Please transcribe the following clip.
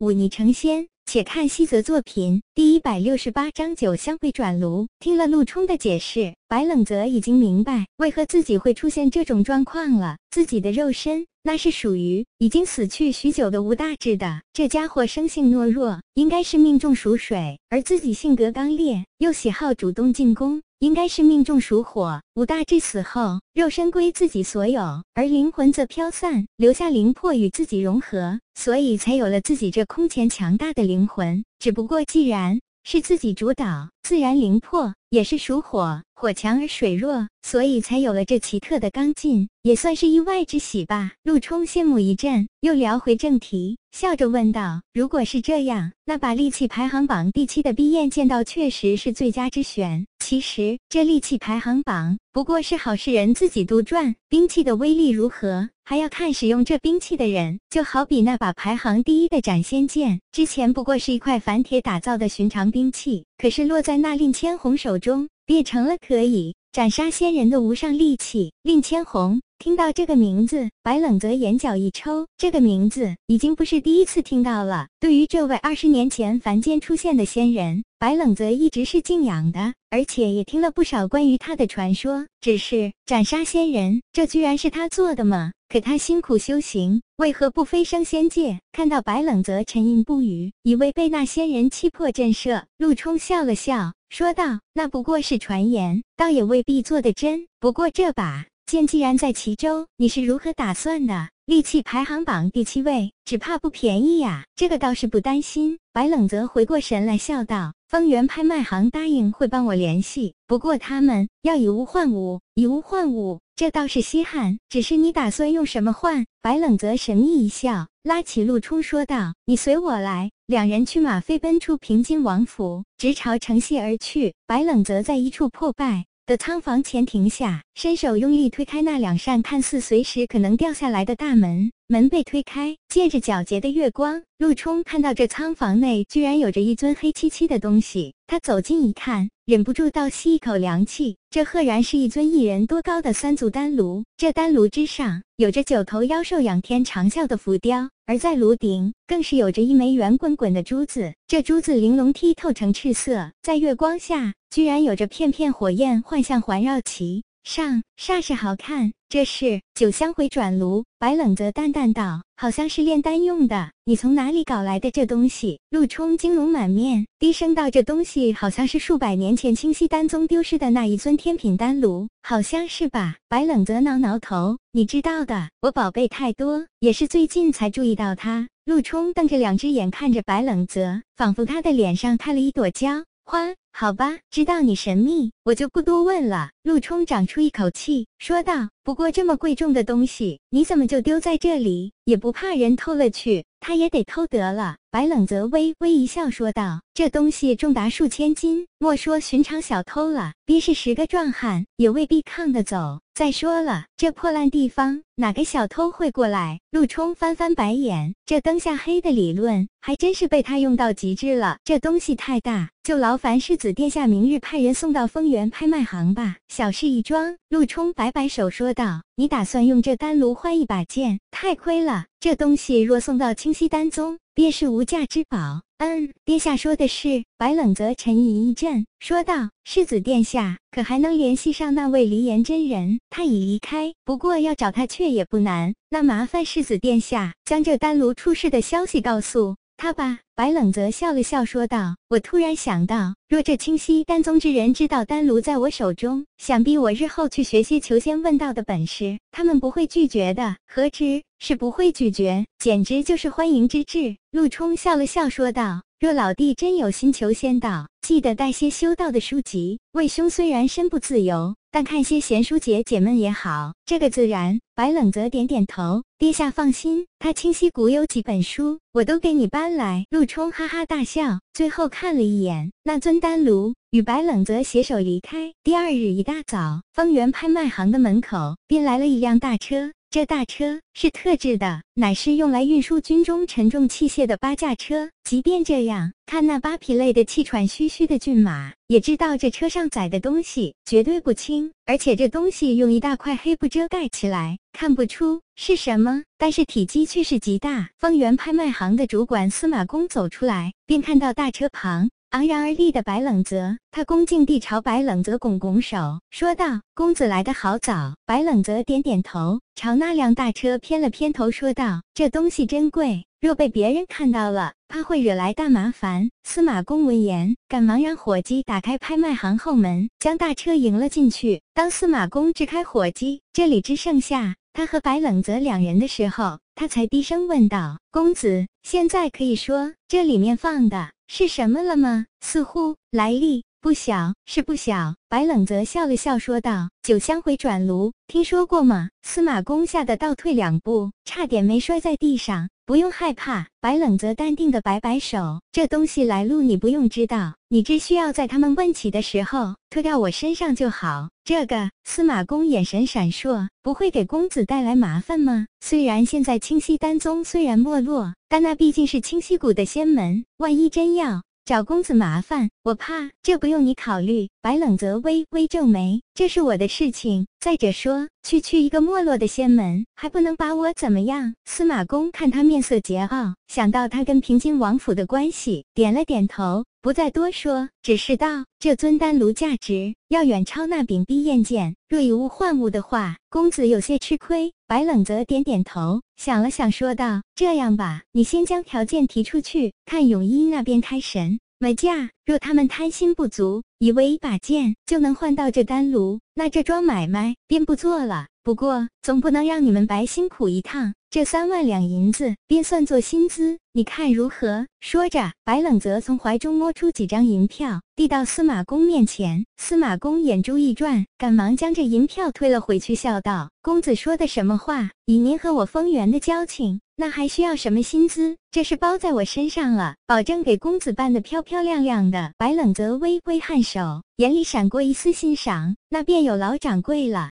忤逆成仙。且看西泽作品第一百六十八章酒香会转炉。听了陆冲的解释，白冷泽已经明白为何自己会出现这种状况了。自己的肉身那是属于已经死去许久的吴大志的，这家伙生性懦弱，应该是命中属水；而自己性格刚烈，又喜好主动进攻。应该是命中属火。武大志死后，肉身归自己所有，而灵魂则飘散，留下灵魄与自己融合，所以才有了自己这空前强大的灵魂。只不过，既然是自己主导，自然灵魄也是属火，火强而水弱，所以才有了这奇特的刚劲，也算是意外之喜吧。陆冲羡慕一阵，又聊回正题。笑着问道：“如果是这样，那把利器排行榜第七的碧焰剑道确实是最佳之选。其实这利器排行榜不过是好事人自己杜撰，兵器的威力如何，还要看使用这兵器的人。就好比那把排行第一的斩仙剑，之前不过是一块凡铁打造的寻常兵器，可是落在那令千红手中，变成了可以斩杀仙人的无上利器。令千红。”听到这个名字，白冷泽眼角一抽。这个名字已经不是第一次听到了。对于这位二十年前凡间出现的仙人，白冷泽一直是敬仰的，而且也听了不少关于他的传说。只是斩杀仙人，这居然是他做的吗？可他辛苦修行，为何不飞升仙界？看到白冷泽沉吟不语，以为被那仙人气魄震慑，陆冲笑了笑，说道：“那不过是传言，倒也未必做得真。不过这把……”剑既然在齐州，你是如何打算的？利器排行榜第七位，只怕不便宜呀。这个倒是不担心。白冷泽回过神来，笑道：“丰源拍卖行答应会帮我联系，不过他们要以物换物，以物换物，这倒是稀罕。只是你打算用什么换？”白冷泽神秘一笑，拉起陆冲说道：“你随我来。”两人驱马飞奔出平津王府，直朝城西而去。白冷泽在一处破败。的仓房前停下，伸手用力推开那两扇看似随时可能掉下来的大门。门被推开，借着皎洁的月光，陆冲看到这仓房内居然有着一尊黑漆漆的东西。他走近一看，忍不住倒吸一口凉气。这赫然是一尊一人多高的三足丹炉。这丹炉之上有着九头妖兽仰天长啸的浮雕，而在炉顶更是有着一枚圆滚滚的珠子。这珠子玲珑剔透成赤色，在月光下居然有着片片火焰幻象环绕其上，煞是好看。这是酒香回转炉，白冷泽淡淡道：“好像是炼丹用的，你从哪里搞来的这东西？”陆冲惊容满面，低声道：“这东西好像是数百年前清溪丹宗丢失的那一尊天品丹炉，好像是吧？”白冷泽挠挠头：“你知道的，我宝贝太多，也是最近才注意到它。”陆冲瞪着两只眼看着白冷泽，仿佛他的脸上开了一朵娇。花，好吧，知道你神秘，我就不多问了。陆冲长出一口气，说道：“不过这么贵重的东西，你怎么就丢在这里？也不怕人偷了去？他也得偷得了。”白冷泽微微一笑，说道：“这东西重达数千斤，莫说寻常小偷了，便是十个壮汉也未必抗得走。再说了，这破烂地方，哪个小偷会过来？”陆冲翻翻白眼，这灯下黑的理论还真是被他用到极致了。这东西太大，就劳烦世子殿下明日派人送到丰源拍卖行吧。小事一桩。陆冲摆摆手说道：“你打算用这丹炉换一把剑？太亏了，这东西若送到清溪丹宗。”便是无价之宝。嗯，殿下说的是。白冷泽沉吟一阵，说道：“世子殿下，可还能联系上那位离言真人？他已离开，不过要找他却也不难。那麻烦世子殿下将这丹炉出事的消息告诉他吧。”白冷泽笑了笑，说道：“我突然想到，若这清溪丹宗之人知道丹炉在我手中，想必我日后去学些求仙问道的本事，他们不会拒绝的。何止是不会拒绝，简直就是欢迎之至。”陆冲笑了笑，说道：“若老弟真有心求仙道，记得带些修道的书籍。魏兄虽然身不自由。”但看些闲书解解闷也好，这个自然。白冷泽点点头，殿下放心，他清溪谷有几本书，我都给你搬来。陆冲哈哈大笑，最后看了一眼那尊丹炉，与白冷泽携手离开。第二日一大早，方圆拍卖行的门口便来了一辆大车。这大车是特制的，乃是用来运输军中沉重器械的八架车。即便这样，看那八匹累得气喘吁吁的骏马，也知道这车上载的东西绝对不轻。而且这东西用一大块黑布遮盖起来，看不出是什么，但是体积却是极大。方圆拍卖行的主管司马公走出来，便看到大车旁。昂然而立的白冷泽，他恭敬地朝白冷泽拱拱手，说道：“公子来得好早。”白冷泽点点头，朝那辆大车偏了偏头，说道：“这东西珍贵，若被别人看到了，怕会惹来大麻烦。”司马公闻言，赶忙让伙计打开拍卖行后门，将大车迎了进去。当司马公支开伙计，这里只剩下他和白冷泽两人的时候，他才低声问道：“公子，现在可以说这里面放的？”是什么了吗？似乎来历不小，是不小。白冷泽笑了笑，说道：“酒香回转炉，听说过吗？”司马公吓得倒退两步，差点没摔在地上。不用害怕，白冷泽淡定的摆摆手：“这东西来路你不用知道，你只需要在他们问起的时候脱掉我身上就好。”这个司马公眼神闪烁，不会给公子带来麻烦吗？虽然现在清溪丹宗虽然没落，但那毕竟是清溪谷的仙门，万一真要……找公子麻烦，我怕这不用你考虑。白冷泽微微皱眉，这是我的事情。再者说，区区一个没落的仙门，还不能把我怎么样？司马公看他面色桀骜，想到他跟平津王府的关系，点了点头，不再多说，只是道：这尊丹炉价值要远超那柄碧焰剑，若以物换物的话，公子有些吃亏。白冷泽点点头，想了想，说道：这样吧，你先将条件提出去，看永一那边开神。买价，若他们贪心不足，以为一把剑就能换到这丹炉，那这桩买卖便不做了。不过总不能让你们白辛苦一趟，这三万两银子便算作薪资，你看如何？说着，白冷泽从怀中摸出几张银票，递到司马公面前。司马公眼珠一转，赶忙将这银票推了回去，笑道：“公子说的什么话？以您和我丰源的交情。”那还需要什么薪资？这是包在我身上了，保证给公子办的漂漂亮亮的。白冷泽微微颔首，眼里闪过一丝欣赏。那便有老掌柜了。